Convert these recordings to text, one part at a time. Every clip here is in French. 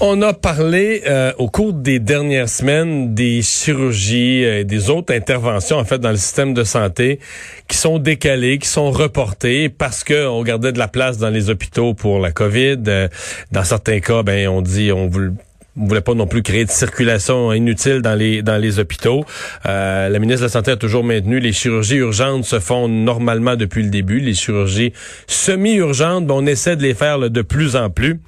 On a parlé euh, au cours des dernières semaines des chirurgies et des autres interventions en fait dans le système de santé qui sont décalées, qui sont reportées parce que on gardait de la place dans les hôpitaux pour la Covid. Euh, dans certains cas, ben on dit on voulait on voulait pas non plus créer de circulation inutile dans les dans les hôpitaux. Euh, la ministre de la Santé a toujours maintenu les chirurgies urgentes se font normalement depuis le début. Les chirurgies semi-urgentes, ben, on essaie de les faire de plus en plus.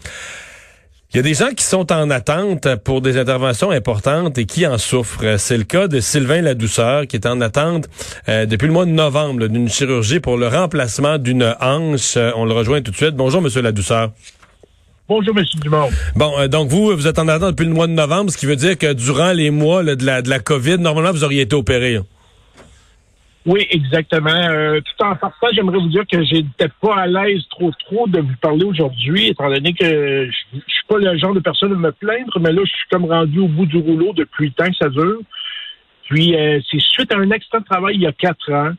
Il y a des gens qui sont en attente pour des interventions importantes et qui en souffrent. C'est le cas de Sylvain Ladouceur qui est en attente euh, depuis le mois de novembre d'une chirurgie pour le remplacement d'une hanche. Euh, on le rejoint tout de suite. Bonjour, Monsieur Ladouceur. Bonjour, M. Dumont. Bon, euh, donc vous, vous êtes en attente depuis le mois de novembre, ce qui veut dire que durant les mois de, la, de la COVID, normalement, vous auriez été opéré. Oui, exactement. Euh, tout en partant, j'aimerais vous dire que j'étais pas à l'aise trop trop de vous parler aujourd'hui, étant donné que je, je suis pas le genre de personne à me plaindre, mais là, je suis comme rendu au bout du rouleau depuis le temps que ça dure. Puis euh, c'est suite à un accident de travail il y a quatre ans.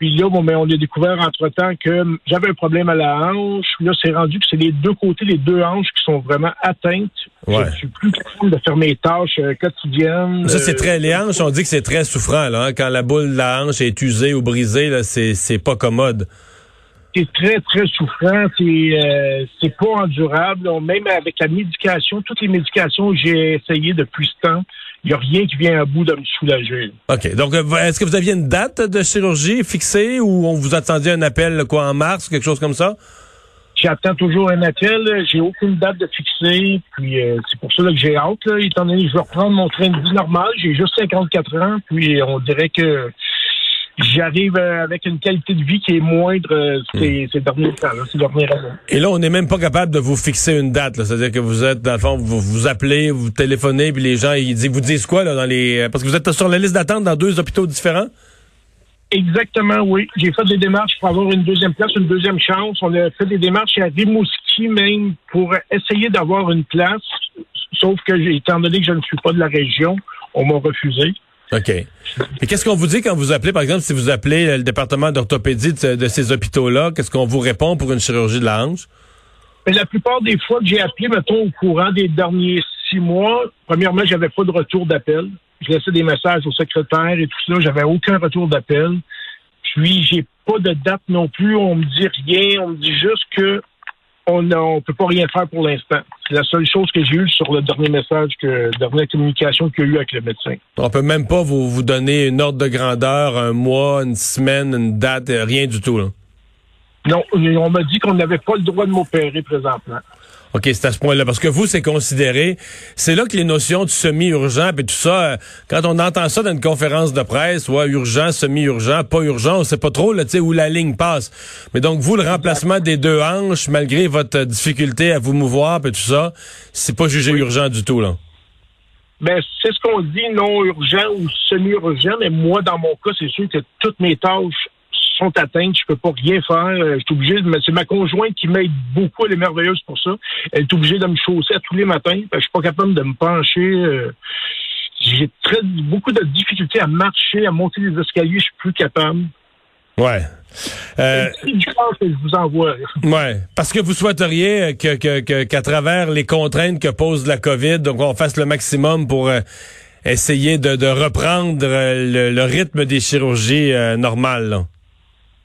Puis là, bon, mais on a découvert entre-temps que j'avais un problème à la hanche. Là, c'est rendu que c'est les deux côtés, les deux hanches qui sont vraiment atteintes. Ouais. Je suis plus capable de faire mes tâches euh, quotidiennes. Ça, c'est Euh, très, les hanches, on dit que c'est très souffrant, là, hein. quand la boule de la hanche est usée ou brisée, là, c'est, c'est pas commode. C'est très, très souffrant. C'est euh, c'est pas endurable. Même avec la médication, toutes les médications que j'ai essayées depuis ce temps, il n'y a rien qui vient à bout de me soulager. OK. Donc, euh, est-ce que vous aviez une date de chirurgie fixée ou on vous attendiez un appel, quoi, en mars, quelque chose comme ça? J'attends toujours un appel. J'ai aucune date de fixer. Puis euh, c'est pour ça là, que j'ai hâte. Là, étant donné que je vais reprendre mon train de vie normal. J'ai juste 54 ans. Puis on dirait que j'arrive euh, avec une qualité de vie qui est moindre euh, ces, ces derniers temps, là, ces dernières années. Et là, on n'est même pas capable de vous fixer une date. C'est-à-dire que vous êtes, dans le fond, vous, vous appelez, vous téléphonez, puis les gens, ils disent, vous disent quoi là dans les, parce que vous êtes sur la liste d'attente dans deux hôpitaux différents? Exactement, oui. J'ai fait des démarches pour avoir une deuxième place, une deuxième chance. On a fait des démarches à Rimouski même pour essayer d'avoir une place. Sauf que, étant donné que je ne suis pas de la région, on m'a refusé. OK. Et qu'est-ce qu'on vous dit quand vous appelez, par exemple, si vous appelez le département d'orthopédie de, ces hôpitaux-là, qu'est-ce qu'on vous répond pour une chirurgie de la hanche? La plupart des fois que j'ai appelé, mettons, au courant des derniers six mois, premièrement, j'avais pas de retour d'appel. Je laissais des messages au secrétaire et tout ça. J'avais aucun retour d'appel. Puis, j'ai pas de date non plus. On me dit rien. On me dit juste que on ne peut pas rien faire pour l'instant. C'est la seule chose que j'ai eue sur le dernier message, que dernière communication qu'il y a eu avec le médecin. On peut même pas vous, vous donner une ordre de grandeur, un mois, une semaine, une date, rien du tout, là. Non, on m'a dit qu'on n'avait pas le droit de m'opérer présentement. OK, c'est à ce point-là. Parce que vous, c'est considéré. C'est là que les notions de semi-urgent et tout ça, euh, quand on entend ça dans une conférence de presse, ouais, urgent, semi-urgent, pas urgent, on sait pas trop, là, tu sais, où la ligne passe. Mais donc, vous, le remplacement des deux hanches, malgré votre euh, difficulté à vous mouvoir et tout ça, c'est pas jugé urgent du tout, là. Ben, c'est ce qu'on dit, non urgent ou semi-urgent, mais moi, dans mon cas, c'est sûr que toutes mes tâches sont atteintes, je peux pas rien faire, euh, je suis obligé, de me- c'est ma conjointe qui m'aide beaucoup, elle est merveilleuse pour ça, elle est obligée de me chausser à tous les matins, je suis pas capable de me pencher, euh, j'ai très, beaucoup de difficultés à marcher, à monter les escaliers, je suis plus capable. Ouais. Euh, que je vous envoie. ouais. Parce que vous souhaiteriez que, que, que- qu'à travers les contraintes que pose la COVID, donc on fasse le maximum pour euh, essayer de, de reprendre euh, le, le rythme des chirurgies normales, là.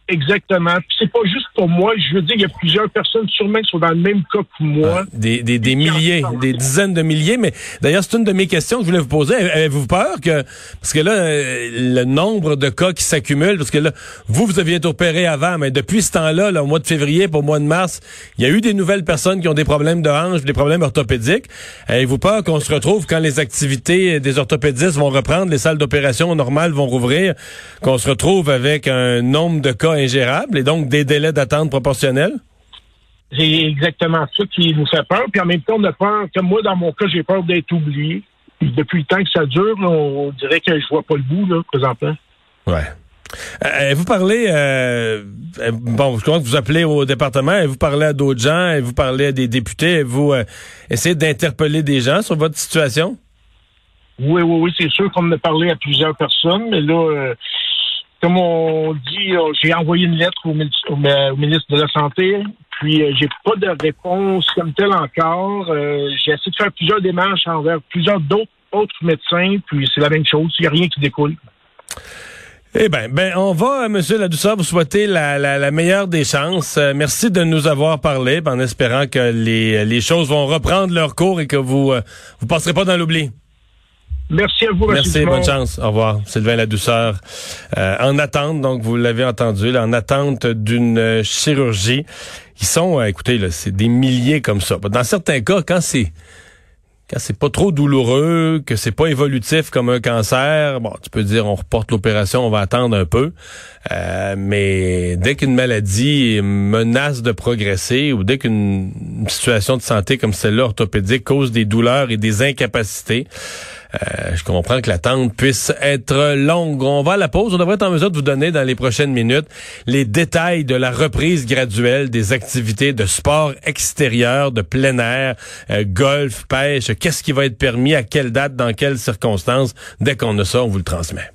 Exactement. C'est pas juste pour moi. Je veux dire, il y a plusieurs personnes sûrement qui sont dans le même cas que moi. Ah, Des, des, des milliers, des dizaines de milliers. Mais d'ailleurs, c'est une de mes questions que je voulais vous poser. Avez-vous peur que, parce que là, euh, le nombre de cas qui s'accumulent, parce que là, vous, vous aviez été opéré avant, mais depuis ce temps-là, là, au mois de février, pour au mois de mars, il y a eu des nouvelles personnes qui ont des problèmes de hanche, des problèmes orthopédiques. Avez-vous peur qu'on se retrouve quand les activités des orthopédistes vont reprendre, les salles d'opération normales vont rouvrir, qu'on se retrouve avec un nombre de cas ingérables et donc des délais d'attente proportionnels? C'est exactement ça qui nous fait peur. Puis en même temps, on a peur, comme moi, dans mon cas, j'ai peur d'être oublié. Puis depuis le temps que ça dure, on dirait que je vois pas le bout, là, présentement. Ouais. Euh, vous parlez, euh, euh, bon, je crois que vous appelez au département, et vous parlez à d'autres gens, et vous parlez à des députés, vous euh, essayez d'interpeller des gens sur votre situation? Oui, oui, oui, c'est sûr qu'on a parlé à plusieurs personnes, mais là, euh, comme on dit, euh, j'ai envoyé une lettre au, ministre, de la Santé, puis euh, j'ai pas de réponse comme telle encore. Euh, j'ai essayé de faire plusieurs démarches envers plusieurs d'autres autres médecins, puis c'est la même chose, il n'y a rien qui découle. Eh ben, ben, on va, Monsieur Ladouceur, vous souhaiter la, la, la meilleure des chances. Merci de nous avoir parlé, en espérant que les, les choses vont reprendre leur cours et que vous euh, vous passerez pas dans l'oubli. Merci à vous, Merci, bonne chance. Au revoir. Sylvain Ladouceur. Euh, en attente, donc vous l'avez entendu, là, en attente d'une chirurgie. Ils sont, euh, écoutez, là, c'est des milliers comme ça. Dans certains cas, quand c'est quand c'est pas trop douloureux, que c'est pas évolutif comme un cancer, bon, tu peux dire on reporte l'opération, on va attendre un peu. Euh, mais dès qu'une maladie menace de progresser ou dès qu'une une situation de santé comme celle-là orthopédique cause des douleurs et des incapacités, euh, je comprends que l'attente puisse être longue. On va à la pause. On devrait être en mesure de vous donner dans les prochaines minutes les détails de la reprise graduelle des activités de sport extérieur, de plein air, euh, golf, pêche. Qu'est-ce qui va être permis, à quelle date, dans quelles circonstances? Dès qu'on a ça, on vous le transmet.